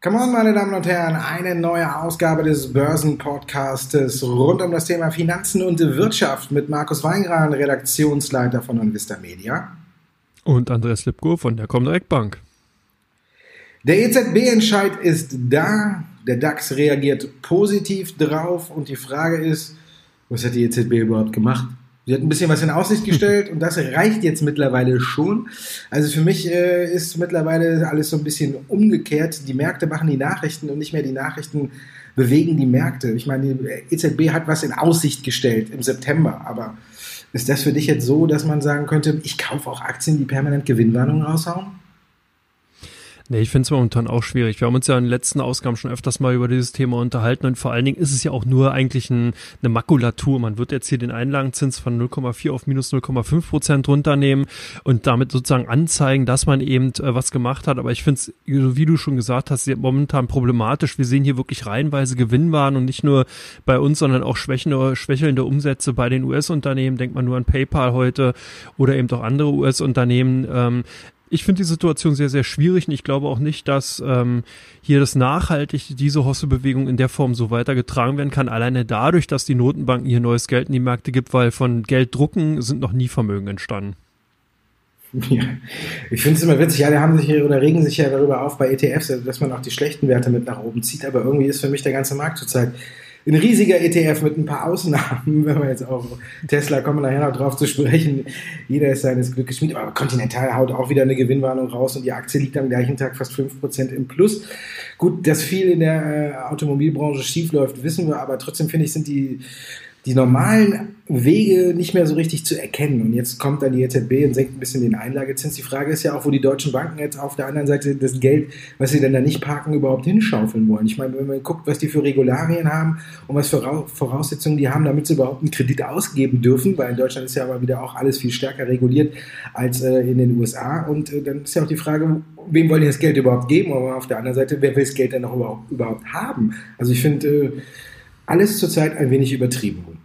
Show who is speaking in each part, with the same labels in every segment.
Speaker 1: Come on, meine Damen und Herren, eine neue Ausgabe des Börsenpodcastes rund um das Thema Finanzen und Wirtschaft mit Markus Weingran, Redaktionsleiter von Invista Media.
Speaker 2: Und Andreas Lipko von der Comdirect Bank.
Speaker 1: Der EZB-Entscheid ist da, der DAX reagiert positiv drauf und die Frage ist, was hat die EZB überhaupt gemacht? Sie hat ein bisschen was in Aussicht gestellt und das reicht jetzt mittlerweile schon. Also für mich äh, ist mittlerweile alles so ein bisschen umgekehrt. Die Märkte machen die Nachrichten und nicht mehr die Nachrichten bewegen die Märkte. Ich meine, die EZB hat was in Aussicht gestellt im September, aber ist das für dich jetzt so, dass man sagen könnte, ich kaufe auch Aktien, die permanent Gewinnwarnungen raushauen?
Speaker 2: Nee, ich finde es momentan auch schwierig. Wir haben uns ja in den letzten Ausgaben schon öfters mal über dieses Thema unterhalten und vor allen Dingen ist es ja auch nur eigentlich ein, eine Makulatur. Man wird jetzt hier den Einlagenzins von 0,4 auf minus 0,5 Prozent runternehmen und damit sozusagen anzeigen, dass man eben äh, was gemacht hat. Aber ich finde es, wie du schon gesagt hast, momentan problematisch. Wir sehen hier wirklich reihenweise Gewinnwaren und nicht nur bei uns, sondern auch schwächende, schwächelnde Umsätze bei den US-Unternehmen. Denkt man nur an PayPal heute oder eben auch andere US-Unternehmen. Ähm, ich finde die Situation sehr, sehr schwierig und ich glaube auch nicht, dass ähm, hier das nachhaltig diese Hosse-Bewegung in der Form so weitergetragen werden kann. Alleine dadurch, dass die Notenbanken hier neues Geld in die Märkte gibt, weil von Gelddrucken sind noch nie Vermögen entstanden.
Speaker 1: Ja, ich finde es immer witzig, ja, die haben sich hier oder regen sich ja darüber auf bei ETFs, dass man auch die schlechten Werte mit nach oben zieht, aber irgendwie ist für mich der ganze Markt zurzeit ein riesiger ETF mit ein paar Ausnahmen, wenn wir jetzt auch Tesla kommen nachher noch drauf zu sprechen. Jeder ist seines Glückes Schmied. Aber Continental haut auch wieder eine Gewinnwarnung raus und die Aktie liegt am gleichen Tag fast 5% im Plus. Gut, dass viel in der äh, Automobilbranche schief läuft, wissen wir, aber trotzdem finde ich, sind die die normalen Wege nicht mehr so richtig zu erkennen. Und jetzt kommt dann die EZB und senkt ein bisschen den Einlagezins. Die Frage ist ja auch, wo die deutschen Banken jetzt auf der anderen Seite das Geld, was sie denn da nicht parken, überhaupt hinschaufeln wollen. Ich meine, wenn man guckt, was die für Regularien haben und was für Voraussetzungen die haben, damit sie überhaupt einen Kredit ausgeben dürfen, weil in Deutschland ist ja aber wieder auch alles viel stärker reguliert als äh, in den USA. Und äh, dann ist ja auch die Frage, wem wollen die das Geld überhaupt geben? Aber auf der anderen Seite, wer will das Geld denn noch überhaupt, überhaupt haben? Also ich finde, äh, alles zurzeit ein wenig übertrieben.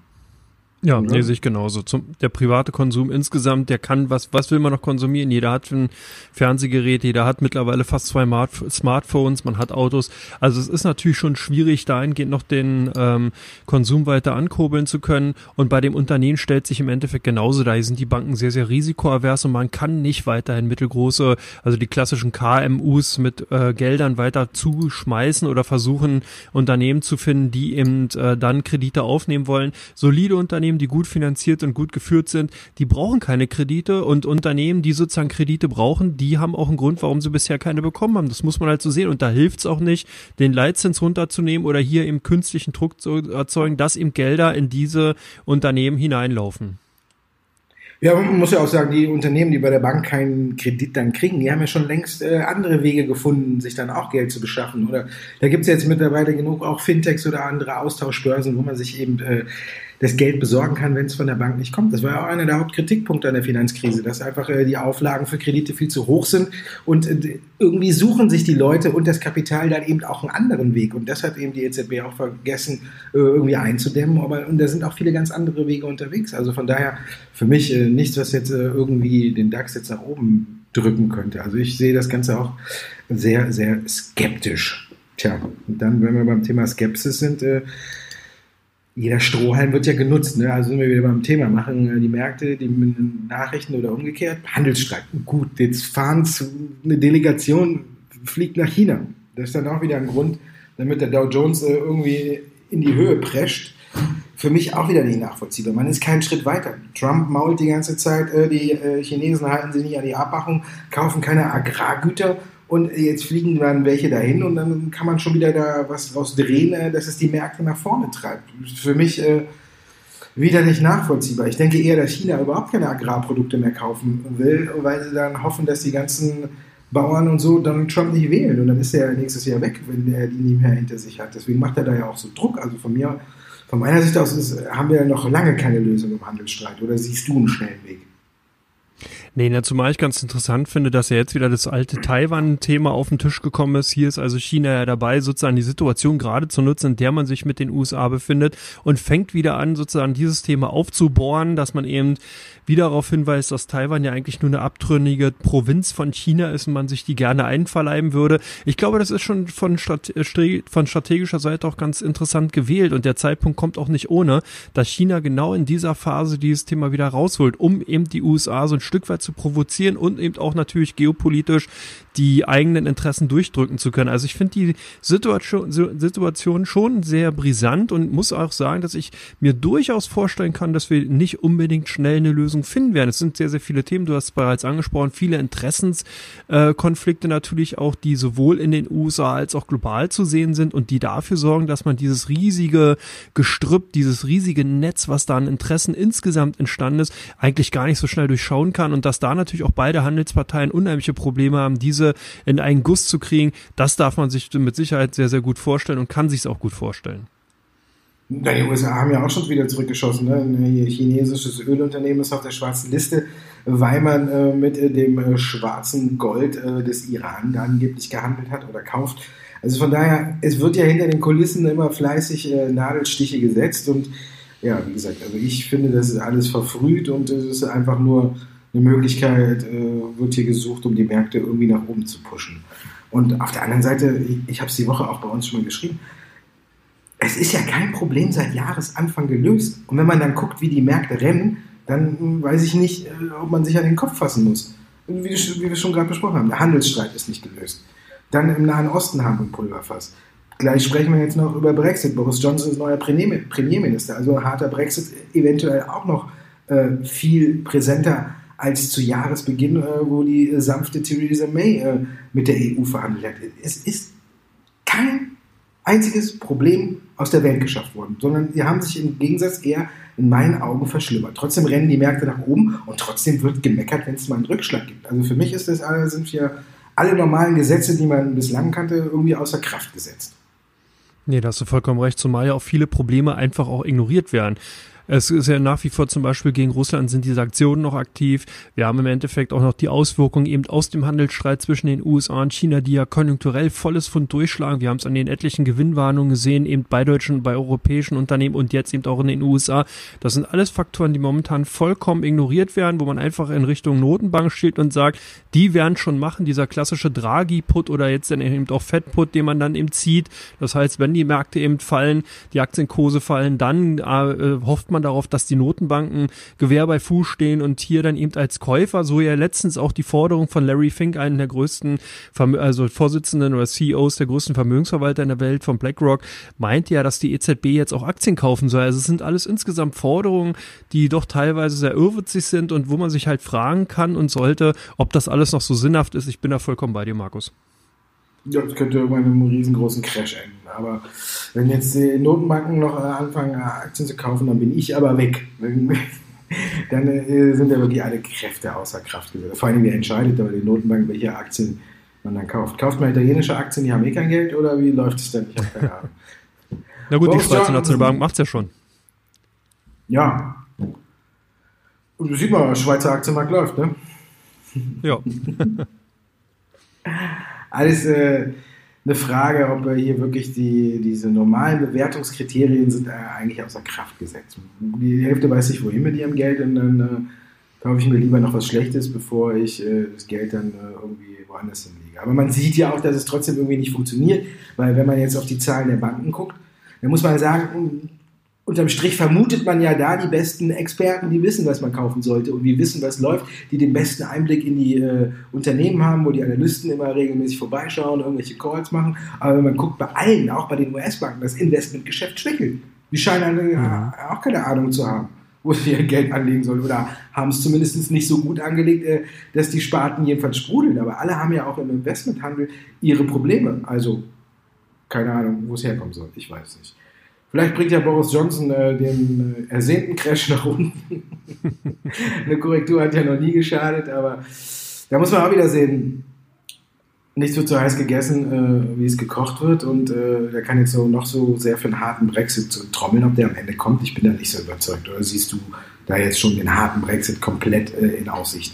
Speaker 2: Ja, nee, sehe ich genauso. Zum, der private Konsum insgesamt, der kann, was, was will man noch konsumieren? Jeder hat ein Fernsehgerät, jeder hat mittlerweile fast zwei Smartphones, man hat Autos. Also es ist natürlich schon schwierig, dahingehend noch den ähm, Konsum weiter ankurbeln zu können. Und bei dem Unternehmen stellt sich im Endeffekt genauso da. Hier sind die Banken sehr, sehr risikoavers und man kann nicht weiterhin mittelgroße, also die klassischen KMUs mit äh, Geldern weiter zuschmeißen oder versuchen, Unternehmen zu finden, die eben äh, dann Kredite aufnehmen wollen. Solide Unternehmen Unternehmen, die gut finanziert und gut geführt sind, die brauchen keine Kredite und Unternehmen, die sozusagen Kredite brauchen, die haben auch einen Grund, warum sie bisher keine bekommen haben. Das muss man halt so sehen und da hilft es auch nicht, den Leitzins runterzunehmen oder hier im künstlichen Druck zu erzeugen, dass eben Gelder in diese Unternehmen hineinlaufen.
Speaker 1: Ja, man muss ja auch sagen, die Unternehmen, die bei der Bank keinen Kredit dann kriegen, die haben ja schon längst äh, andere Wege gefunden, sich dann auch Geld zu beschaffen. Oder da gibt es jetzt mittlerweile genug auch Fintechs oder andere Austauschbörsen, wo man sich eben äh, das Geld besorgen kann, wenn es von der Bank nicht kommt. Das war ja auch einer der Hauptkritikpunkte an der Finanzkrise, dass einfach äh, die Auflagen für Kredite viel zu hoch sind und äh, irgendwie suchen sich die Leute und das Kapital dann eben auch einen anderen Weg. Und das hat eben die EZB auch vergessen, äh, irgendwie einzudämmen. Aber und da sind auch viele ganz andere Wege unterwegs. Also von daher für mich äh, nichts, was jetzt äh, irgendwie den DAX jetzt nach oben drücken könnte. Also ich sehe das Ganze auch sehr, sehr skeptisch. Tja, und dann, wenn wir beim Thema Skepsis sind, äh, jeder Strohhalm wird ja genutzt. Ne? Also sind wir wieder beim Thema. Machen äh, die Märkte die Nachrichten oder umgekehrt? Handelsstreit. Gut, jetzt fahren eine Delegation, fliegt nach China. Das ist dann auch wieder ein Grund, damit der Dow Jones äh, irgendwie in die Höhe prescht. Für mich auch wieder nicht nachvollziehbar. Man ist keinen Schritt weiter. Trump mault die ganze Zeit, äh, die Chinesen halten sich nicht an die Abmachung, kaufen keine Agrargüter und jetzt fliegen dann welche dahin und dann kann man schon wieder da was draus drehen, äh, dass es die Märkte nach vorne treibt. Für mich äh, wieder nicht nachvollziehbar. Ich denke eher, dass China überhaupt keine Agrarprodukte mehr kaufen will, weil sie dann hoffen, dass die ganzen Bauern und so Donald Trump nicht wählen. Und dann ist er nächstes Jahr weg, wenn er die nie mehr hinter sich hat. Deswegen macht er da ja auch so Druck. Also von mir, von meiner Sicht aus ist, haben wir noch lange keine Lösung im Handelsstreit. Oder siehst du einen schnellen Weg?
Speaker 2: Nee, na, zumal ich ganz interessant finde, dass ja jetzt wieder das alte Taiwan-Thema auf den Tisch gekommen ist. Hier ist also China ja dabei, sozusagen die Situation gerade zu nutzen, in der man sich mit den USA befindet und fängt wieder an, sozusagen dieses Thema aufzubohren, dass man eben wieder darauf hinweist, dass Taiwan ja eigentlich nur eine abtrünnige Provinz von China ist und man sich die gerne einverleiben würde. Ich glaube, das ist schon von, Strate von strategischer Seite auch ganz interessant gewählt und der Zeitpunkt kommt auch nicht ohne, dass China genau in dieser Phase dieses Thema wieder rausholt, um eben die USA so ein Stück weit zu provozieren und eben auch natürlich geopolitisch die eigenen Interessen durchdrücken zu können. Also ich finde die Situation, schon sehr brisant und muss auch sagen, dass ich mir durchaus vorstellen kann, dass wir nicht unbedingt schnell eine Lösung finden werden. Es sind sehr, sehr viele Themen, du hast es bereits angesprochen, viele Interessenskonflikte natürlich auch, die sowohl in den USA als auch global zu sehen sind und die dafür sorgen, dass man dieses riesige Gestrüpp, dieses riesige Netz, was da an Interessen insgesamt entstanden ist, eigentlich gar nicht so schnell durchschauen kann und dass da natürlich auch beide Handelsparteien unheimliche Probleme haben, diese Krise in einen Guss zu kriegen, das darf man sich mit Sicherheit sehr, sehr gut vorstellen und kann sich es auch gut vorstellen.
Speaker 1: Die USA haben ja auch schon wieder zurückgeschossen. Ne? Ein chinesisches Ölunternehmen ist auf der schwarzen Liste, weil man äh, mit äh, dem äh, schwarzen Gold äh, des Iran angeblich gehandelt hat oder kauft. Also von daher, es wird ja hinter den Kulissen immer fleißig Nadelstiche gesetzt und ja, wie gesagt, also ich finde, das ist alles verfrüht und es ist einfach nur eine Möglichkeit äh, wird hier gesucht, um die Märkte irgendwie nach oben zu pushen. Und auf der anderen Seite, ich, ich habe es die Woche auch bei uns schon mal geschrieben, es ist ja kein Problem seit Jahresanfang gelöst. Und wenn man dann guckt, wie die Märkte rennen, dann weiß ich nicht, äh, ob man sich an den Kopf fassen muss. Wie, wie wir schon gerade besprochen haben, der Handelsstreit ist nicht gelöst. Dann im Nahen Osten haben wir ein Pulverfass. Gleich sprechen wir jetzt noch über Brexit. Boris Johnson ist neuer Premierminister, also ein harter Brexit eventuell auch noch äh, viel präsenter als zu Jahresbeginn, äh, wo die äh, sanfte Theresa May äh, mit der EU verhandelt hat. Es ist kein einziges Problem aus der Welt geschafft worden, sondern die haben sich im Gegensatz eher in meinen Augen verschlimmert. Trotzdem rennen die Märkte nach oben und trotzdem wird gemeckert, wenn es mal einen Rückschlag gibt. Also für mich ist das, sind hier alle normalen Gesetze, die man bislang kannte, irgendwie außer Kraft gesetzt.
Speaker 2: Nee, da hast du vollkommen recht, zumal ja auch viele Probleme einfach auch ignoriert werden. Es ist ja nach wie vor zum Beispiel gegen Russland sind diese Aktionen noch aktiv. Wir haben im Endeffekt auch noch die Auswirkungen eben aus dem Handelsstreit zwischen den USA und China, die ja konjunkturell volles Fund durchschlagen. Wir haben es an den etlichen Gewinnwarnungen gesehen, eben bei deutschen, bei europäischen Unternehmen und jetzt eben auch in den USA. Das sind alles Faktoren, die momentan vollkommen ignoriert werden, wo man einfach in Richtung Notenbank steht und sagt, die werden schon machen, dieser klassische Draghi-Put oder jetzt dann eben auch Fed-Put, den man dann eben zieht. Das heißt, wenn die Märkte eben fallen, die Aktienkurse fallen, dann äh, hofft man darauf, dass die Notenbanken Gewehr bei Fuß stehen und hier dann eben als Käufer, so ja letztens auch die Forderung von Larry Fink, einen der größten, also Vorsitzenden oder CEOs der größten Vermögensverwalter in der Welt von BlackRock, meint ja, dass die EZB jetzt auch Aktien kaufen soll. Also es sind alles insgesamt Forderungen, die doch teilweise sehr irrwitzig sind und wo man sich halt fragen kann und sollte, ob das alles noch so sinnhaft ist. Ich bin da vollkommen bei dir, Markus.
Speaker 1: Ja, das könnte irgendwann einem riesengroßen Crash enden. Aber wenn jetzt die Notenbanken noch äh, anfangen, äh, Aktien zu kaufen, dann bin ich aber weg. dann äh, sind ja wirklich alle Kräfte außer Kraft gesetzt. Vor allem, wer entscheidet aber die Notenbank, welche Aktien man dann kauft. Kauft man italienische Aktien, die haben eh kein Geld oder wie läuft es denn? Ich habe keine Ahnung.
Speaker 2: Na gut, Boris die Schweizer Nationalbank macht es ja schon.
Speaker 1: Ja. Und du siehst mal, Schweizer Aktienmarkt läuft, ne?
Speaker 2: Ja.
Speaker 1: Alles äh, eine Frage, ob hier wirklich die, diese normalen Bewertungskriterien sind äh, eigentlich außer Kraft gesetzt. Die Hälfte weiß nicht, wohin mit ihrem Geld und dann äh, kaufe ich mir lieber noch was Schlechtes, bevor ich äh, das Geld dann äh, irgendwie woanders hinlege. Aber man sieht ja auch, dass es trotzdem irgendwie nicht funktioniert, weil wenn man jetzt auf die Zahlen der Banken guckt, dann muss man sagen, unterm Strich vermutet man ja da die besten Experten, die wissen, was man kaufen sollte und die wissen, was läuft, die den besten Einblick in die äh, Unternehmen haben, wo die Analysten immer regelmäßig vorbeischauen, irgendwelche Calls machen. Aber wenn man guckt, bei allen, auch bei den US-Banken, das Investmentgeschäft schwächelt. Die scheinen äh, ja. auch keine Ahnung zu haben, wo sie ihr Geld anlegen sollen oder haben es zumindest nicht so gut angelegt, äh, dass die Sparten jedenfalls sprudeln. Aber alle haben ja auch im Investmenthandel ihre Probleme. Also keine Ahnung, wo es herkommen soll. Ich weiß nicht. Vielleicht bringt ja Boris Johnson äh, den äh, ersehnten Crash nach unten. Eine Korrektur hat ja noch nie geschadet, aber da muss man auch wieder sehen, nichts wird so heiß gegessen, äh, wie es gekocht wird. Und äh, der kann jetzt so noch so sehr für einen harten Brexit so trommeln, ob der am Ende kommt. Ich bin da nicht so überzeugt. Oder siehst du da jetzt schon den harten Brexit komplett äh, in Aussicht?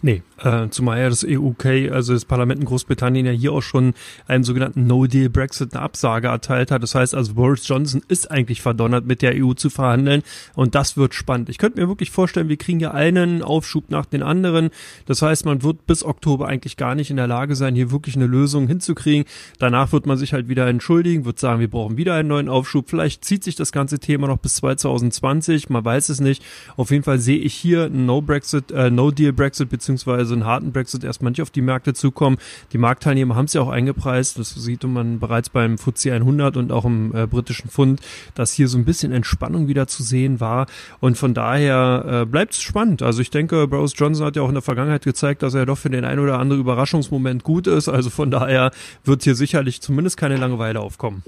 Speaker 2: Nee, äh, zumal ja das EU-UK, also das Parlament in Großbritannien ja hier auch schon einen sogenannten No-Deal-Brexit eine Absage erteilt hat. Das heißt also, Boris Johnson ist eigentlich verdonnert, mit der EU zu verhandeln und das wird spannend. Ich könnte mir wirklich vorstellen, wir kriegen ja einen Aufschub nach den anderen. Das heißt, man wird bis Oktober eigentlich gar nicht in der Lage sein, hier wirklich eine Lösung hinzukriegen. Danach wird man sich halt wieder entschuldigen, wird sagen, wir brauchen wieder einen neuen Aufschub. Vielleicht zieht sich das ganze Thema noch bis 2020, man weiß es nicht. Auf jeden Fall sehe ich hier No-Brexit, äh, No-Deal-Brexit beziehungsweise einen harten Brexit erstmal nicht auf die Märkte zukommen. Die Marktteilnehmer haben es ja auch eingepreist. Das sieht man bereits beim FTSE 100 und auch im äh, britischen Pfund, dass hier so ein bisschen Entspannung wieder zu sehen war. Und von daher äh, bleibt es spannend. Also ich denke, Boris Johnson hat ja auch in der Vergangenheit gezeigt, dass er doch für den ein oder anderen Überraschungsmoment gut ist. Also von daher wird hier sicherlich zumindest keine Langeweile aufkommen.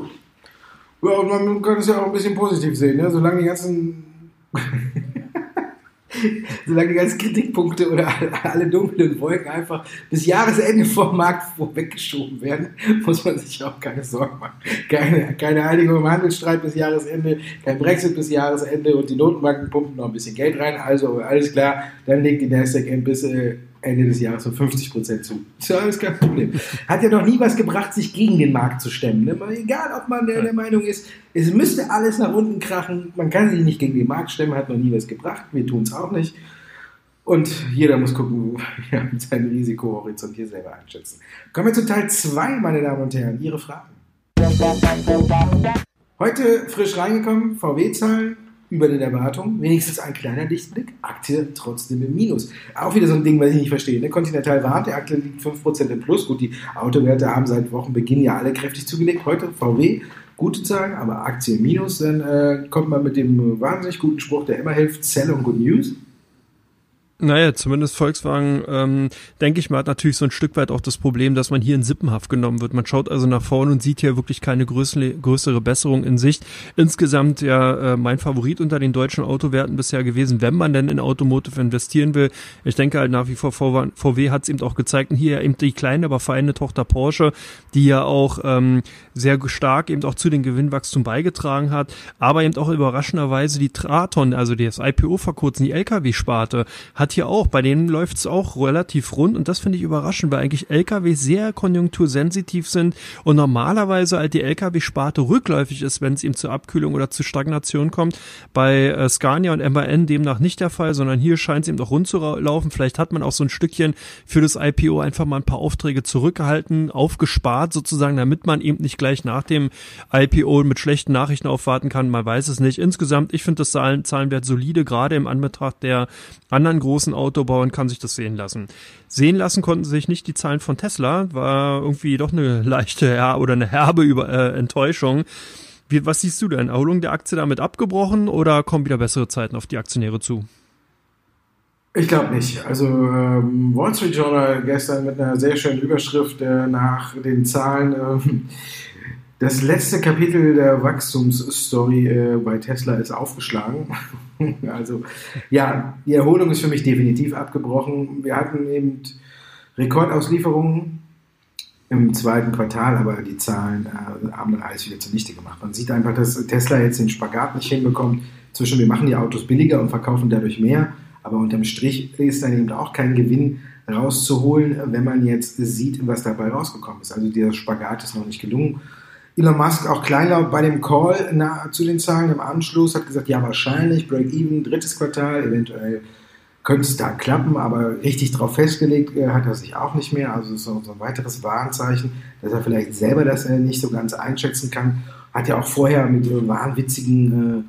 Speaker 1: Ja, und man kann es ja auch ein bisschen positiv sehen, ne? solange die ganzen solange die ganzen Kritikpunkte oder alle dunklen Wolken einfach bis Jahresende vom Markt weggeschoben werden, muss man sich auch keine Sorgen machen. Keine, keine Einigung im Handelsstreit bis Jahresende, kein Brexit bis Jahresende und die Notenbanken pumpen noch ein bisschen Geld rein. Also alles klar, dann legt die Nasdaq ein bisschen Ende des Jahres um 50 Prozent zu. Ist ja alles kein Problem. Hat ja noch nie was gebracht, sich gegen den Markt zu stemmen. Ne? Egal, ob man der, der, Meinung ist, es müsste alles nach unten krachen, man kann sich nicht gegen den Markt stemmen, hat noch nie was gebracht, wir tun es auch nicht. Und jeder muss gucken, ja, mit seinem Risikohorizont hier selber einschätzen. Kommen wir zu Teil 2, meine Damen und Herren, Ihre Fragen. Heute frisch reingekommen, VW-Zahlen, über den Erwartungen. Wenigstens ein kleiner Lichtblick. Aktie trotzdem im Minus. Auch wieder so ein Ding, was ich nicht verstehe. Ne? Continental warnt, der Aktie liegt 5% im Plus. Gut, die Autowerte haben seit Wochenbeginn ja alle kräftig zugelegt. Heute VW, gute Zahlen, aber Aktie im Minus. Dann äh, kommt man mit dem wahnsinnig guten Spruch, der immer hilft, Sell on Good News.
Speaker 2: Naja, zumindest Volkswagen, ähm, denke ich mal, hat natürlich so ein Stück weit auch das Problem, dass man hier in Sippenhaft genommen wird. Man schaut also nach vorne und sieht hier wirklich keine größere, Besserung in Sicht. Insgesamt ja äh, mein Favorit unter den deutschen Autowerten bisher gewesen, wenn man denn in Automotive investieren will. Ich denke halt nach wie vor, VW hat es eben auch gezeigt. Und hier eben die kleine, aber feine Tochter Porsche, die ja auch ähm, sehr stark eben auch zu den Gewinnwachstum beigetragen hat, aber eben auch überraschenderweise die Traton, also das IPO vor kurzem, die Lkw-Sparte, hat hat hier auch, bei denen läuft es auch relativ rund und das finde ich überraschend, weil eigentlich LKW sehr konjunktursensitiv sind und normalerweise halt die LKW-Sparte rückläufig ist, wenn es ihm zur Abkühlung oder zur Stagnation kommt. Bei äh, Scania und MAN demnach nicht der Fall, sondern hier scheint es eben doch rund zu laufen. Vielleicht hat man auch so ein Stückchen für das IPO einfach mal ein paar Aufträge zurückgehalten, aufgespart sozusagen, damit man eben nicht gleich nach dem IPO mit schlechten Nachrichten aufwarten kann. Man weiß es nicht. Insgesamt, ich finde das Zahlen, Zahlenwert solide, gerade im Anbetracht der anderen großen großen Autobauern kann sich das sehen lassen. Sehen lassen konnten sich nicht die Zahlen von Tesla, war irgendwie doch eine leichte ja, oder eine herbe Über äh, Enttäuschung. Wie, was siehst du denn? Erholung der Aktie damit abgebrochen oder kommen wieder bessere Zeiten auf die Aktionäre zu?
Speaker 1: Ich glaube nicht. Also ähm, Wall Street Journal gestern mit einer sehr schönen Überschrift äh, nach den Zahlen. Ähm, das letzte Kapitel der Wachstumsstory äh, bei Tesla ist aufgeschlagen. also ja, die Erholung ist für mich definitiv abgebrochen. Wir hatten eben Rekordauslieferungen im zweiten Quartal, aber die Zahlen äh, haben dann alles wieder zunichte gemacht. Man sieht einfach, dass Tesla jetzt den Spagat nicht hinbekommt zwischen wir machen die Autos billiger und verkaufen dadurch mehr, aber unterm Strich ist dann eben auch kein Gewinn rauszuholen, wenn man jetzt sieht, was dabei rausgekommen ist. Also dieser Spagat ist noch nicht gelungen. Elon Musk auch kleinlaut bei dem Call na, zu den Zahlen im Anschluss hat gesagt, ja wahrscheinlich, Break-Even, drittes Quartal, eventuell könnte es da klappen, aber richtig drauf festgelegt äh, hat er sich auch nicht mehr. Also das ist so ein weiteres Warnzeichen, dass er vielleicht selber das äh, nicht so ganz einschätzen kann. Hat ja auch vorher mit wahnwitzigen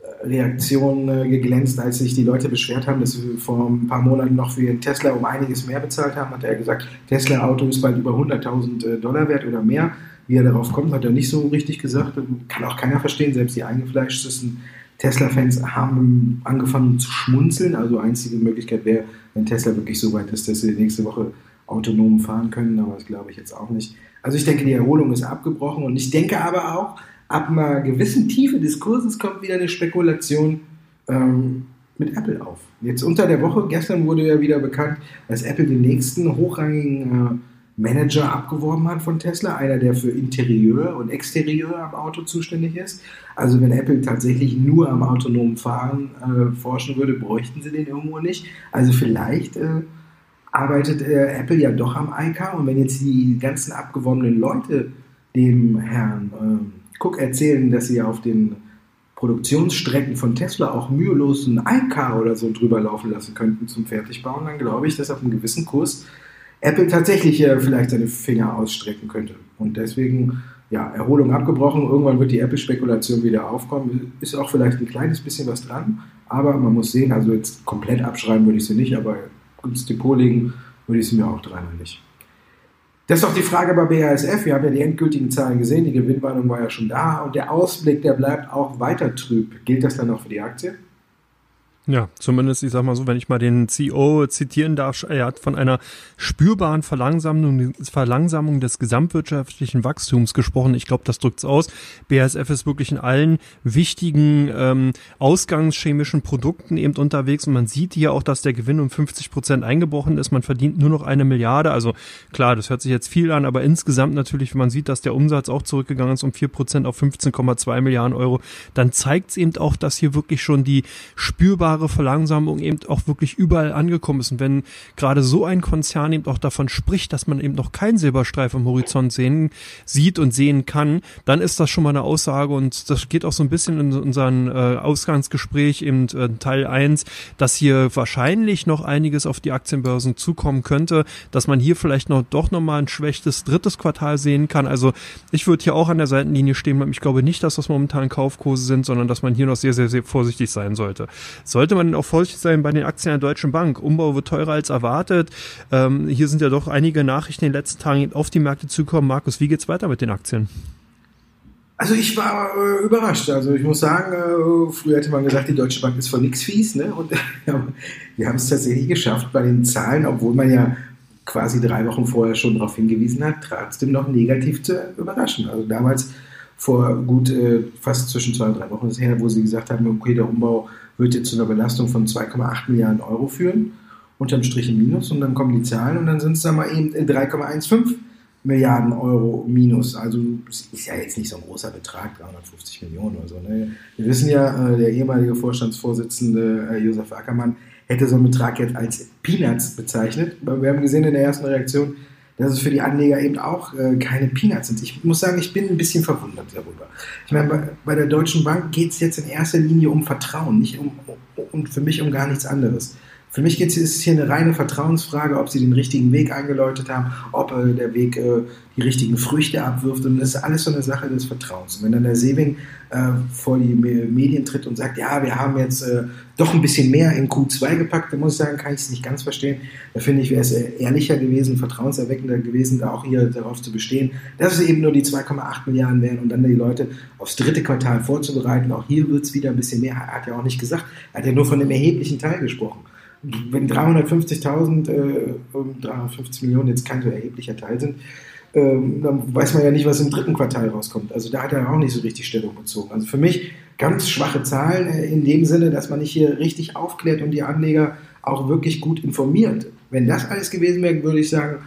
Speaker 1: äh, Reaktionen geglänzt, als sich die Leute beschwert haben, dass sie vor ein paar Monaten noch für ihren Tesla um einiges mehr bezahlt haben, hat er gesagt, Tesla-Auto ist bald über 100.000 äh, Dollar wert oder mehr. Wie er darauf kommt, hat er nicht so richtig gesagt. Kann auch keiner verstehen. Selbst die eingefleischtesten Tesla-Fans haben angefangen zu schmunzeln. Also einzige Möglichkeit wäre, wenn Tesla wirklich so weit ist, dass sie nächste Woche autonom fahren können. Aber das glaube ich jetzt auch nicht. Also ich denke, die Erholung ist abgebrochen. Und ich denke aber auch, ab einer gewissen Tiefe des Kurses kommt wieder eine Spekulation ähm, mit Apple auf. Jetzt unter der Woche, gestern wurde ja wieder bekannt, dass Apple den nächsten hochrangigen äh, Manager abgeworben hat von Tesla, einer, der für Interieur und Exterieur am Auto zuständig ist. Also wenn Apple tatsächlich nur am autonomen Fahren äh, forschen würde, bräuchten sie den irgendwo nicht. Also vielleicht äh, arbeitet äh, Apple ja doch am iCar und wenn jetzt die ganzen abgeworbenen Leute dem Herrn äh, Cook erzählen, dass sie auf den Produktionsstrecken von Tesla auch mühelos ein iCar oder so drüber laufen lassen könnten zum Fertigbauen, dann glaube ich, dass auf einem gewissen Kurs Apple tatsächlich äh, vielleicht seine Finger ausstrecken könnte. Und deswegen, ja, Erholung abgebrochen, irgendwann wird die Apple-Spekulation wieder aufkommen. Ist auch vielleicht ein kleines bisschen was dran, aber man muss sehen, also jetzt komplett abschreiben würde ich sie nicht, aber ins Depot legen würde ich sie mir auch dreimal nicht. Das ist doch die Frage bei BASF. Wir haben ja die endgültigen Zahlen gesehen, die Gewinnwarnung war ja schon da und der Ausblick, der bleibt auch weiter trüb. Gilt das dann auch für die Aktie?
Speaker 2: Ja, zumindest, ich sag mal so, wenn ich mal den CEO zitieren darf, er hat von einer spürbaren Verlangsamung, Verlangsamung des gesamtwirtschaftlichen Wachstums gesprochen. Ich glaube, das drückt's aus. BASF ist wirklich in allen wichtigen ähm, ausgangschemischen Produkten eben unterwegs und man sieht hier auch, dass der Gewinn um 50 Prozent eingebrochen ist. Man verdient nur noch eine Milliarde. Also klar, das hört sich jetzt viel an, aber insgesamt natürlich, wenn man sieht, dass der Umsatz auch zurückgegangen ist um vier Prozent auf 15,2 Milliarden Euro, dann zeigt's eben auch, dass hier wirklich schon die spürbare spürbare Verlangsamung eben auch wirklich überall angekommen ist. Und wenn gerade so ein Konzern eben auch davon spricht, dass man eben noch keinen Silberstreif am Horizont sehen, sieht und sehen kann, dann ist das schon mal eine Aussage und das geht auch so ein bisschen in unseren äh, Ausgangsgespräch eben äh, Teil 1, dass hier wahrscheinlich noch einiges auf die Aktienbörsen zukommen könnte, dass man hier vielleicht noch doch nochmal ein schwächtes drittes Quartal sehen kann. Also ich würde hier auch an der Seitenlinie stehen, weil ich glaube nicht, dass das momentan Kaufkurse sind, sondern dass man hier noch sehr, sehr, sehr vorsichtig sein sollte. Sollte sollte man auch vorsichtig sein bei den Aktien der Deutschen Bank. Umbau wird teurer als erwartet. Ähm, hier sind ja doch einige Nachrichten in den letzten Tagen auf die Märkte zukommen. Markus, wie geht's weiter mit den Aktien?
Speaker 1: Also ich war äh, überrascht. Also ich muss sagen, äh, früher hätte man gesagt, die Deutsche Bank ist von nichts fies. Ne? Und wir haben es tatsächlich geschafft bei den Zahlen, obwohl man ja quasi drei Wochen vorher schon darauf hingewiesen hat, trotzdem noch negativ zu überraschen. Also damals vor gut äh, fast zwischen zwei und drei Wochen ist her, wo sie gesagt haben, okay, der Umbau wird jetzt zu einer Belastung von 2,8 Milliarden Euro führen, unterm Strich im Minus, und dann kommen die Zahlen und dann sind es dann mal eben 3,15 Milliarden Euro Minus. Also ist ja jetzt nicht so ein großer Betrag, 350 Millionen oder so. Ne? Wir wissen ja, äh, der ehemalige Vorstandsvorsitzende äh, Josef Ackermann hätte so einen Betrag jetzt als Peanuts bezeichnet. Wir haben gesehen in der ersten Reaktion, dass es für die Anleger eben auch äh, keine Peanuts sind. Ich muss sagen, ich bin ein bisschen verwundert darüber. Ich meine, bei, bei der Deutschen Bank geht es jetzt in erster Linie um Vertrauen, nicht um, um, um für mich um gar nichts anderes. Für mich geht es hier eine reine Vertrauensfrage, ob sie den richtigen Weg eingeläutet haben, ob äh, der Weg äh, die richtigen Früchte abwirft. Und das ist alles so eine Sache des Vertrauens. Und wenn dann der Sewing äh, vor die Medien tritt und sagt, ja, wir haben jetzt äh, doch ein bisschen mehr in Q2 gepackt, dann muss ich sagen, kann ich es nicht ganz verstehen. Da finde ich, wäre es ehrlicher gewesen, vertrauenserweckender gewesen, da auch hier darauf zu bestehen, dass es eben nur die 2,8 Milliarden wären und dann die Leute aufs dritte Quartal vorzubereiten. Auch hier wird es wieder ein bisschen mehr. Er hat ja auch nicht gesagt, er hat ja nur von einem erheblichen Teil gesprochen wenn 350.000, äh, 350 Millionen jetzt kein so erheblicher Teil sind, ähm, dann weiß man ja nicht, was im dritten Quartal rauskommt. Also da hat er auch nicht so richtig Stellung bezogen. Also für mich ganz schwache Zahlen äh, in dem Sinne, dass man nicht hier richtig aufklärt und die Anleger auch wirklich gut informiert. Wenn das alles gewesen wäre, würde ich sagen,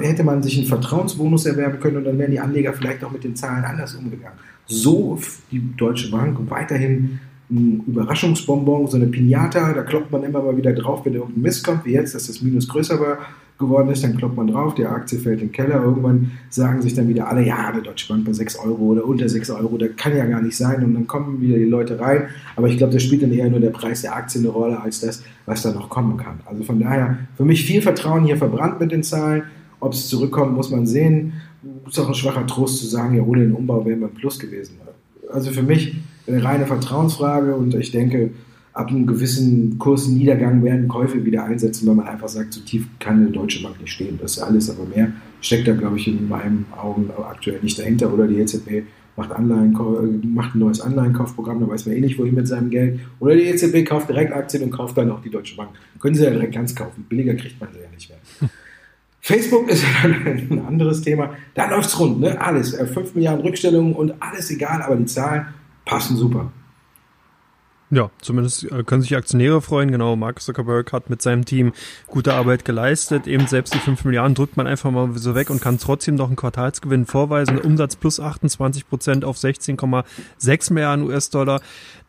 Speaker 1: hätte man sich einen Vertrauensbonus erwerben können und dann wären die Anleger vielleicht auch mit den Zahlen anders umgegangen. So die Deutsche Bank weiterhin ein Überraschungsbonbon, so eine Pinata, da kloppt man immer mal wieder drauf, wenn irgendein Mist kommt, wie jetzt, dass das Minus größer war, geworden ist, dann kloppt man drauf, die Aktie fällt in den Keller, irgendwann sagen sich dann wieder alle, ja, der Deutsche Bank bei 6 Euro oder unter 6 Euro, das kann ja gar nicht sein. Und dann kommen wieder die Leute rein, aber ich glaube, das spielt dann eher nur der Preis der Aktie eine Rolle, als das, was da noch kommen kann. Also von daher, für mich viel Vertrauen hier verbrannt mit den Zahlen, ob es zurückkommt, muss man sehen, ist auch ein schwacher Trost zu sagen, ja, ohne den Umbau wären wir im Plus gewesen. Also für mich eine reine Vertrauensfrage und ich denke, ab einem gewissen Kursniedergang werden Käufe wieder einsetzen, weil man einfach sagt, so tief kann eine Deutsche Bank nicht stehen. Das ist alles, aber mehr steckt da, glaube ich, in meinen Augen aktuell nicht dahinter. Oder die EZB macht, Anleihen, macht ein neues Anleihenkaufprogramm, da weiß man eh nicht, wohin mit seinem Geld. Oder die EZB kauft direkt Aktien und kauft dann auch die Deutsche Bank. Können sie ja direkt ganz kaufen. Billiger kriegt man sie ja nicht mehr. Facebook ist ein anderes Thema. Da läuft es rund, ne? Alles. 5 Milliarden Rückstellungen und alles egal, aber die Zahlen passen super.
Speaker 2: Ja, zumindest äh, können sich Aktionäre freuen. Genau, Mark Zuckerberg hat mit seinem Team gute Arbeit geleistet. Eben selbst die 5 Milliarden drückt man einfach mal so weg und kann trotzdem noch einen Quartalsgewinn vorweisen. Umsatz plus 28 Prozent auf 16,6 Milliarden US-Dollar.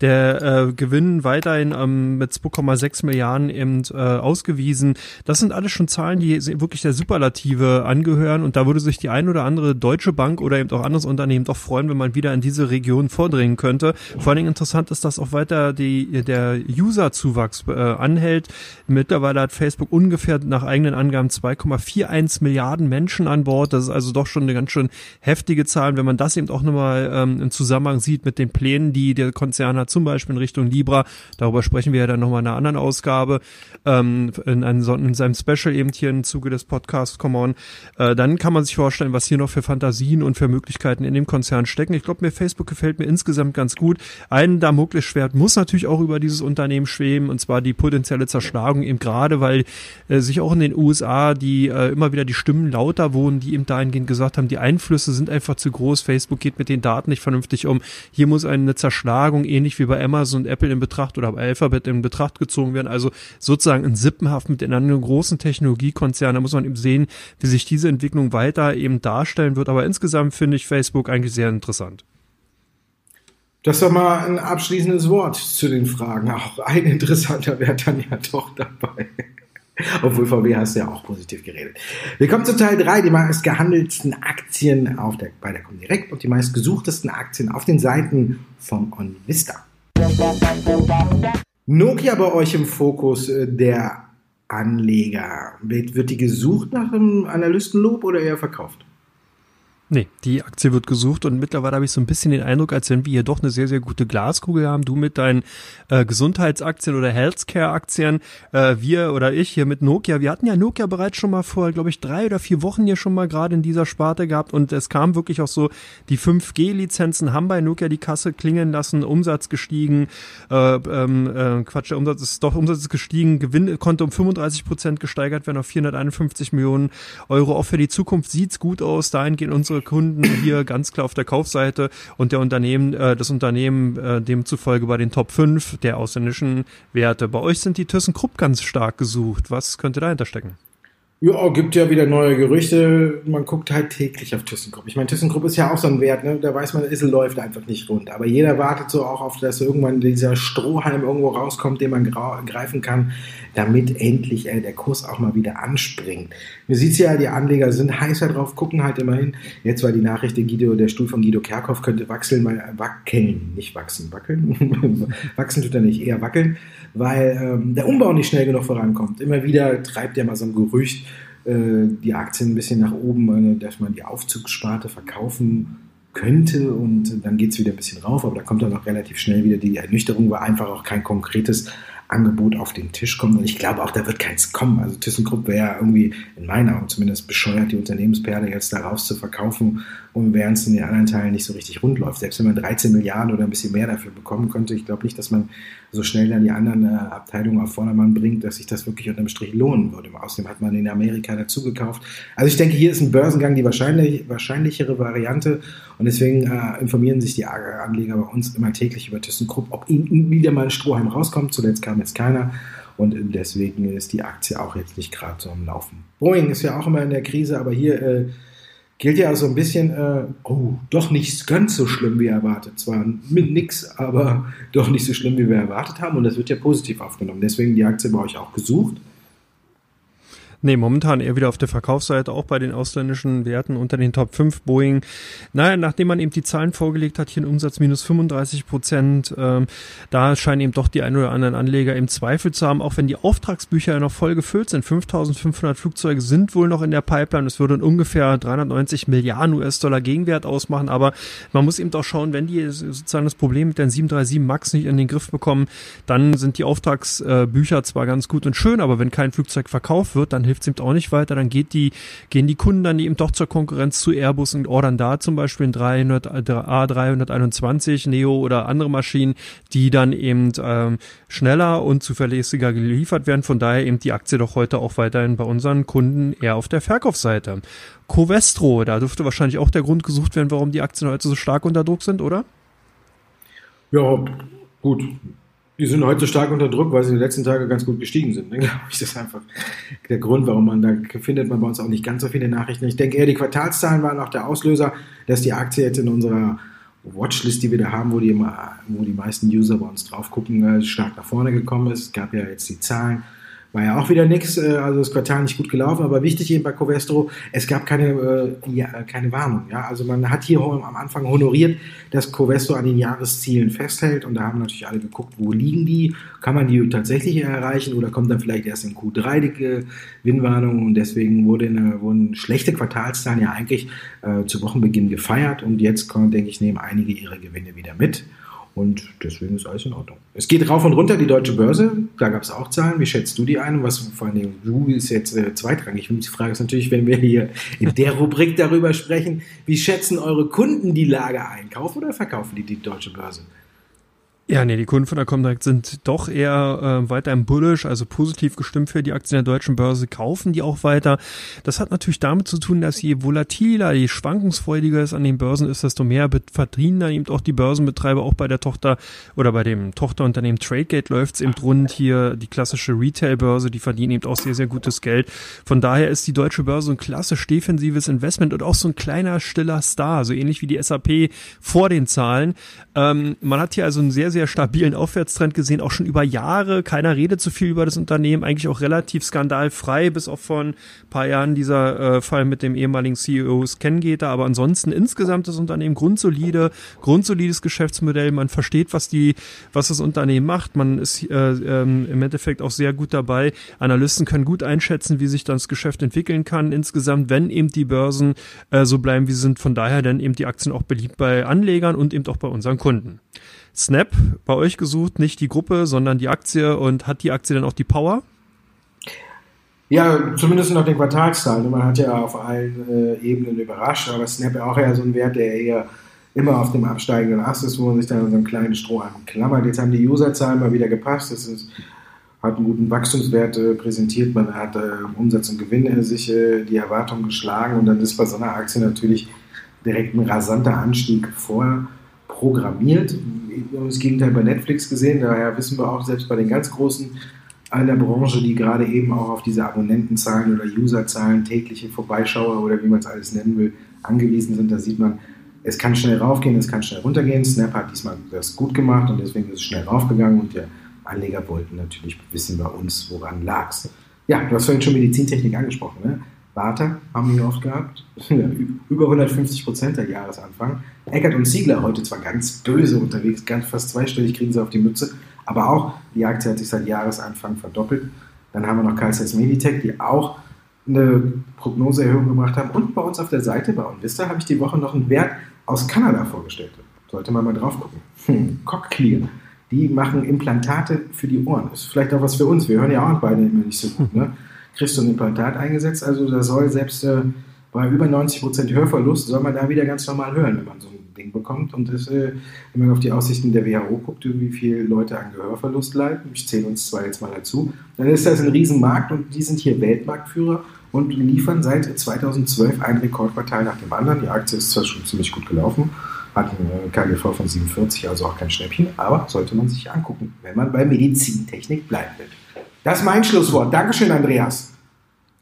Speaker 2: Der äh, Gewinn weiterhin ähm, mit 2,6 Milliarden eben äh, ausgewiesen. Das sind alles schon Zahlen, die wirklich der Superlative angehören. Und da würde sich die ein oder andere deutsche Bank oder eben auch anderes Unternehmen doch freuen, wenn man wieder in diese Region vordringen könnte. Vor allen Dingen interessant ist, dass auch weiter die, der User-Zuwachs äh, anhält. Mittlerweile hat Facebook ungefähr nach eigenen Angaben 2,41 Milliarden Menschen an Bord. Das ist also doch schon eine ganz schön heftige Zahl. Wenn man das eben auch nochmal ähm, im Zusammenhang sieht mit den Plänen, die der Konzern hat, zum Beispiel in Richtung Libra, darüber sprechen wir ja dann nochmal in einer anderen Ausgabe, ähm, in, einem, in seinem Special eben hier im Zuge des Podcasts Come On, äh, dann kann man sich vorstellen, was hier noch für Fantasien und für Möglichkeiten in dem Konzern stecken. Ich glaube, mir Facebook gefällt mir insgesamt ganz gut. Ein Damoklesschwert muss natürlich auch über dieses Unternehmen schweben, und zwar die potenzielle Zerschlagung eben gerade, weil äh, sich auch in den USA die äh, immer wieder die Stimmen lauter wohnen, die eben dahingehend gesagt haben, die Einflüsse sind einfach zu groß, Facebook geht mit den Daten nicht vernünftig um. Hier muss eine Zerschlagung, ähnlich wie bei Amazon und Apple in Betracht oder bei Alphabet in Betracht gezogen werden. Also sozusagen in Sippenhaft mit in einem großen Technologiekonzern. Da muss man eben sehen, wie sich diese Entwicklung weiter eben darstellen wird. Aber insgesamt finde ich Facebook eigentlich sehr interessant.
Speaker 1: Das war mal ein abschließendes Wort zu den Fragen. Auch ein interessanter wäre dann ja doch dabei. Obwohl VW hast du ja auch positiv geredet. Wir kommen zu Teil 3, die meistgehandelten Aktien auf der, bei der Comdirect und die meistgesuchtesten Aktien auf den Seiten von OnVista. Nokia bei euch im Fokus äh, der Anleger. Wird, wird die gesucht nach einem Analystenlob oder eher verkauft?
Speaker 2: Nee, die Aktie wird gesucht und mittlerweile habe ich so ein bisschen den Eindruck, als wenn wir hier doch eine sehr, sehr gute Glaskugel haben. Du mit deinen äh, Gesundheitsaktien oder Healthcare-Aktien, äh, wir oder ich hier mit Nokia. Wir hatten ja Nokia bereits schon mal vor, glaube ich, drei oder vier Wochen hier schon mal gerade in dieser Sparte gehabt und es kam wirklich auch so, die 5G-Lizenzen haben bei Nokia die Kasse klingen lassen, Umsatz gestiegen, äh, ähm, äh, Quatsch, der Umsatz ist doch, Umsatz ist gestiegen, Gewinn konnte um 35 Prozent gesteigert werden auf 451 Millionen Euro. Auch für die Zukunft sieht's gut aus, dahingehend unsere Kunden hier ganz klar auf der Kaufseite und der Unternehmen, äh, das Unternehmen äh, demzufolge bei den Top 5 der ausländischen Werte. Bei euch sind die ThyssenKrupp ganz stark gesucht. Was könnte dahinter stecken?
Speaker 1: Ja, gibt ja wieder neue Gerüchte. Man guckt halt täglich auf ThyssenKrupp. Ich meine, ThyssenKrupp ist ja auch so ein Wert, ne? da weiß man, es läuft einfach nicht rund. Aber jeder wartet so auch auf, dass irgendwann dieser Strohhalm irgendwo rauskommt, den man greifen kann, damit endlich äh, der Kurs auch mal wieder anspringt. Man sieht ja, die Anleger sind heißer drauf, gucken halt immerhin. Jetzt war die Nachricht, der, Guido, der Stuhl von Guido Kerkhoff könnte wachseln, mal wackeln, nicht wachsen, wackeln. Wachsen tut er nicht, eher wackeln weil ähm, der Umbau nicht schnell genug vorankommt. Immer wieder treibt ja mal so ein Gerücht äh, die Aktien ein bisschen nach oben, äh, dass man die Aufzugssparte verkaufen könnte und dann geht es wieder ein bisschen rauf, aber da kommt dann auch relativ schnell wieder die Ernüchterung, weil einfach auch kein konkretes Angebot auf den Tisch kommt. Und ich glaube auch, da wird keins kommen. Also ThyssenKrupp wäre irgendwie in meiner Augen zumindest bescheuert, die Unternehmensperle jetzt daraus zu verkaufen und während es in den anderen Teilen nicht so richtig rund läuft. Selbst wenn man 13 Milliarden oder ein bisschen mehr dafür bekommen könnte, ich glaube nicht, dass man so schnell dann die anderen äh, Abteilungen auf Vordermann bringt, dass sich das wirklich unterm Strich lohnen würde. Außerdem hat man in Amerika dazu gekauft. Also ich denke, hier ist ein Börsengang die wahrscheinlich, wahrscheinlichere Variante und deswegen äh, informieren sich die Anleger bei uns immer täglich über ThyssenKrupp, ob ihnen wieder mal ein Strohhalm rauskommt. Zuletzt kam jetzt keiner. Und deswegen ist die Aktie auch jetzt nicht gerade so am Laufen. Boeing ist ja auch immer in der Krise, aber hier äh, gilt ja so ein bisschen, äh, oh, doch nicht ganz so schlimm wie erwartet. Zwar mit nix, aber doch nicht so schlimm, wie wir erwartet haben. Und das wird ja positiv aufgenommen. Deswegen die Aktie bei euch auch gesucht.
Speaker 2: Nee, momentan eher wieder auf der Verkaufsseite, auch bei den ausländischen Werten unter den Top 5 Boeing. Naja, nachdem man eben die Zahlen vorgelegt hat, hier ein Umsatz minus 35 Prozent, ähm, da scheinen eben doch die ein oder anderen Anleger im Zweifel zu haben, auch wenn die Auftragsbücher ja noch voll gefüllt sind. 5500 Flugzeuge sind wohl noch in der Pipeline. Das würde ungefähr 390 Milliarden US-Dollar Gegenwert ausmachen, aber man muss eben doch schauen, wenn die sozusagen das Problem mit den 737 MAX nicht in den Griff bekommen, dann sind die Auftragsbücher zwar ganz gut und schön, aber wenn kein Flugzeug verkauft wird, dann hilft es eben auch nicht weiter. Dann geht die, gehen die Kunden dann eben doch zur Konkurrenz zu Airbus und ordern da zum Beispiel ein 300, A321 Neo oder andere Maschinen, die dann eben ähm, schneller und zuverlässiger geliefert werden. Von daher eben die Aktie doch heute auch weiterhin bei unseren Kunden eher auf der Verkaufsseite. Covestro, da dürfte wahrscheinlich auch der Grund gesucht werden, warum die Aktien heute so stark unter Druck sind, oder?
Speaker 1: Ja, gut Die sind heute stark unter Druck, weil sie die letzten Tage ganz gut gestiegen sind. Ne? Glaube ich, das ist einfach der Grund, warum man da findet man bei uns auch nicht ganz so viele Nachrichten. Ich denke eher, die Quartalszahlen waren auch der Auslöser, dass die Aktie jetzt in unserer Watchlist, die wir da haben, wo die, wo die meisten User bei uns drauf gucken, äh, stark nach vorne gekommen ist. Es gab ja jetzt die Zahlen war ja auch wieder nichts, äh, also das Quartal nicht gut gelaufen, aber wichtig eben bei Covestro, es gab keine, äh, ja, keine Warnung. Ja? Also man hat hier am Anfang honoriert, dass Covestro an den Jahreszielen festhält und da haben natürlich alle geguckt, wo liegen die, kann man die tatsächlich erreichen oder kommt dann vielleicht erst in Q3 die Gewinnwarnung und deswegen wurde eine, wurden schlechte Quartalszahlen ja eigentlich äh, zu Wochenbeginn gefeiert und jetzt, kommen, denke ich, nehmen einige ihre Gewinne wieder mit. Und deswegen ist alles in Ordnung. Es geht rauf und runter, die deutsche Börse. Da gab es auch Zahlen. Wie schätzt du die ein? Was vor allen Dingen, du ist jetzt äh, zweitrangig. Die Frage ist natürlich, wenn wir hier in der Rubrik darüber sprechen, wie schätzen eure Kunden die Lage ein? Kaufen oder verkaufen die die deutsche Börse?
Speaker 2: Ja, nee, die Kunden von der Comdirect sind doch eher äh, weiter im bullish, also positiv gestimmt für die Aktien der deutschen Börse, kaufen die auch weiter. Das hat natürlich damit zu tun, dass je volatiler, je schwankungsfreudiger es an den Börsen ist, desto mehr verdienen dann eben auch die Börsenbetreiber, auch bei der Tochter oder bei dem Tochterunternehmen Tradegate läuft es eben rund hier, die klassische Retail-Börse, die verdienen eben auch sehr, sehr gutes Geld. Von daher ist die deutsche Börse ein klassisch defensives Investment und auch so ein kleiner, stiller Star, so ähnlich wie die SAP vor den Zahlen. Ähm, man hat hier also ein sehr, sehr sehr stabilen Aufwärtstrend gesehen, auch schon über Jahre. Keiner redet zu viel über das Unternehmen, eigentlich auch relativ skandalfrei, bis auf vor ein paar Jahren dieser äh, Fall mit dem ehemaligen CEO Scangater. Aber ansonsten insgesamt das Unternehmen grundsolide, grundsolides Geschäftsmodell. Man versteht, was die, was das Unternehmen macht. Man ist äh, ähm, im Endeffekt auch sehr gut dabei. Analysten können gut einschätzen, wie sich das Geschäft entwickeln kann insgesamt, wenn eben die Börsen äh, so bleiben, wie sie sind. Von daher dann eben die Aktien auch beliebt bei Anlegern und eben auch bei unseren Kunden. Snap bei euch gesucht, nicht die Gruppe, sondern die Aktie und hat die Aktie dann auch die Power?
Speaker 1: Ja, zumindest nach den Quartalszahlen. Man hat ja auf allen äh, Ebenen überrascht, aber Snap auch ja so ein Wert, der eher immer auf dem absteigenden Ast ist, wo man sich dann in so einem kleinen Strohhalm klammert. Jetzt haben die Userzahlen mal wieder gepasst. Es ist, hat einen guten Wachstumswert äh, präsentiert. Man hat äh, Umsatz und Gewinn äh, sich äh, die Erwartungen geschlagen und dann ist bei so einer Aktie natürlich direkt ein rasanter Anstieg vorprogrammiert wir haben das Gegenteil bei Netflix gesehen, daher wissen wir auch, selbst bei den ganz Großen in der Branche, die gerade eben auch auf diese Abonnentenzahlen oder Userzahlen, tägliche Vorbeischauer oder wie man es alles nennen will, angewiesen sind, da sieht man, es kann schnell raufgehen, es kann schnell runtergehen. Snap hat diesmal das gut gemacht und deswegen ist es schnell raufgegangen und die Anleger wollten natürlich wissen bei uns, woran lag es. Ja, du hast vorhin schon Medizintechnik angesprochen. Ne? Warta haben wir oft gehabt. Über 150 Prozent der Jahresanfang. Eckert und Ziegler heute zwar ganz böse unterwegs, ganz fast zweistellig kriegen sie auf die Mütze, aber auch die Aktie hat sich seit Jahresanfang verdoppelt. Dann haben wir noch Carlsberg Meditech, die auch eine Prognoseerhöhung gemacht haben. Und bei uns auf der Seite bei Onvista habe ich die Woche noch einen Wert aus Kanada vorgestellt. Sollte man mal drauf gucken. Hm, Cockclear. Die machen Implantate für die Ohren. Ist vielleicht auch was für uns. Wir hören ja auch beide immer nicht so gut. Ne? kriegst du ein Implantat eingesetzt. Also da soll selbst äh, bei über 90% Hörverlust, soll man da wieder ganz normal hören, wenn man so ein Ding bekommt. Und das, äh, wenn man auf die Aussichten der WHO guckt, wie viele Leute an Gehörverlust leiden, ich zähle uns zwei jetzt mal dazu, dann ist das ein Riesenmarkt und die sind hier Weltmarktführer und liefern seit 2012 ein Rekordquartal nach dem anderen. Die Aktie ist zwar schon ziemlich gut gelaufen, hat ein KGV von 47, also auch kein Schnäppchen, aber sollte man sich angucken, wenn man bei Medizintechnik bleiben will. Das ist mein Schlusswort. Dankeschön, Andreas.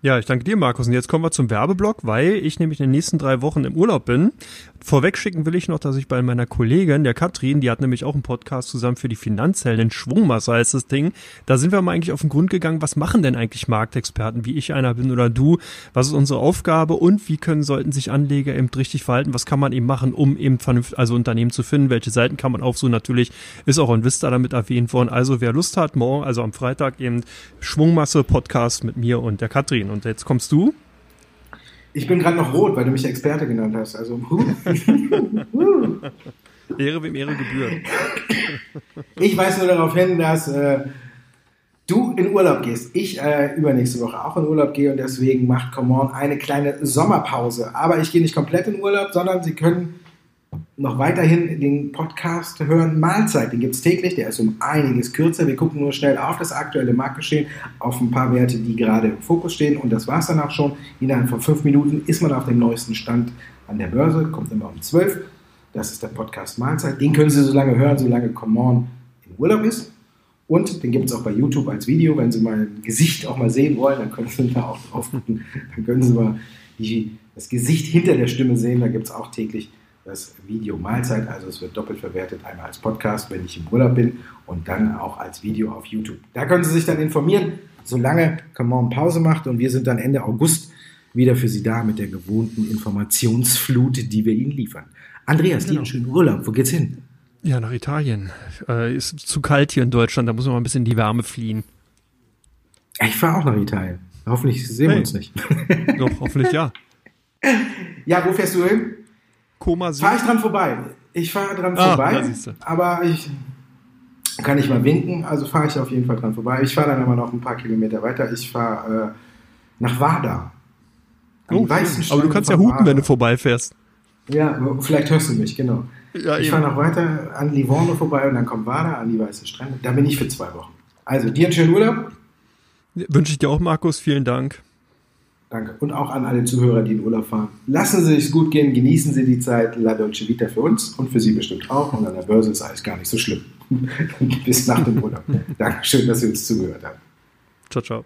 Speaker 2: Ja, ich danke dir, Markus. Und jetzt kommen wir zum Werbeblock, weil ich nämlich in den nächsten drei Wochen im Urlaub bin. Vorweg schicken will ich noch, dass ich bei meiner Kollegin, der Katrin, die hat nämlich auch einen Podcast zusammen für die Finanzhelden, Schwungmasse heißt das Ding. Da sind wir mal eigentlich auf den Grund gegangen, was machen denn eigentlich Marktexperten, wie ich einer bin oder du? Was ist unsere Aufgabe und wie können, sollten sich Anleger eben richtig verhalten? Was kann man eben machen, um eben vernünftig, also Unternehmen zu finden? Welche Seiten kann man aufsuchen? Natürlich ist auch ein Vista damit erwähnt worden. Also wer Lust hat, morgen, also am Freitag eben Schwungmasse Podcast mit mir und der Katrin. Und jetzt kommst du.
Speaker 1: Ich bin gerade noch rot, weil du mich Experte genannt hast. Also,
Speaker 2: Ehre wem Ehre gebührt.
Speaker 1: ich weise nur darauf hin, dass äh, du in Urlaub gehst. Ich äh, übernächste Woche auch in Urlaub gehe und deswegen macht Come On eine kleine Sommerpause. Aber ich gehe nicht komplett in Urlaub, sondern Sie können noch weiterhin den Podcast hören. Mahlzeit, den gibt es täglich, der ist um einiges kürzer. Wir gucken nur schnell auf das aktuelle Marktgeschehen, auf ein paar Werte, die gerade im Fokus stehen und das war es dann auch schon. Innerhalb von fünf Minuten ist man auf dem neuesten Stand an der Börse, kommt immer um zwölf. Das ist der Podcast Mahlzeit. Den können Sie so lange hören, solange Come On in Urlaub ist. Und den gibt es auch bei YouTube als Video. Wenn Sie mal ein Gesicht auch mal sehen wollen, dann können Sie da auch drauf gucken. Dann können Sie mal die, das Gesicht hinter der Stimme sehen. Da gibt es auch täglich das Video Mahlzeit. Also es wird doppelt verwertet. Einmal als Podcast, wenn ich im Urlaub bin und dann auch als Video auf YouTube. Da können Sie sich dann informieren, solange Come Pause macht. Und wir sind dann Ende August wieder für Sie da mit der gewohnten Informationsflut, die wir Ihnen liefern. Andreas, genau. dir einen schönen Urlaub. Wo geht's hin?
Speaker 2: Ja, nach Italien. Äh, ist zu kalt hier in Deutschland, da muss man mal ein bisschen in die Wärme fliehen.
Speaker 1: Ich fahre auch nach Italien. Hoffentlich sehen hey. wir uns nicht.
Speaker 2: Doch, hoffentlich ja.
Speaker 1: Ja, wo fährst du hin?
Speaker 2: Koma
Speaker 1: Fahre ich dran vorbei. Ich fahre dran ah, vorbei, aber ich kann nicht mal winken, also fahre ich auf jeden Fall dran vorbei. Ich fahre dann aber noch ein paar Kilometer weiter. Ich fahre äh, nach Wada.
Speaker 2: Oh, aber du kannst ja hupen, Wada. wenn du vorbeifährst.
Speaker 1: Ja, vielleicht hörst du mich, genau. Ja, ich fahre noch weiter an Livorno vorbei und dann kommt Wada an die Weißen Strände. Da bin ich für zwei Wochen. Also dir einen schönen Urlaub.
Speaker 2: Wünsche ich dir auch, Markus. Vielen Dank.
Speaker 1: Danke. Und auch an alle Zuhörer, die in Urlaub fahren. Lassen Sie es gut gehen, genießen Sie die Zeit. La Dolce Vita für uns und für Sie bestimmt auch. Und an der Börse ist alles gar nicht so schlimm. Bis nach dem Urlaub. Dankeschön, dass Sie uns zugehört haben.
Speaker 2: Ciao, ciao.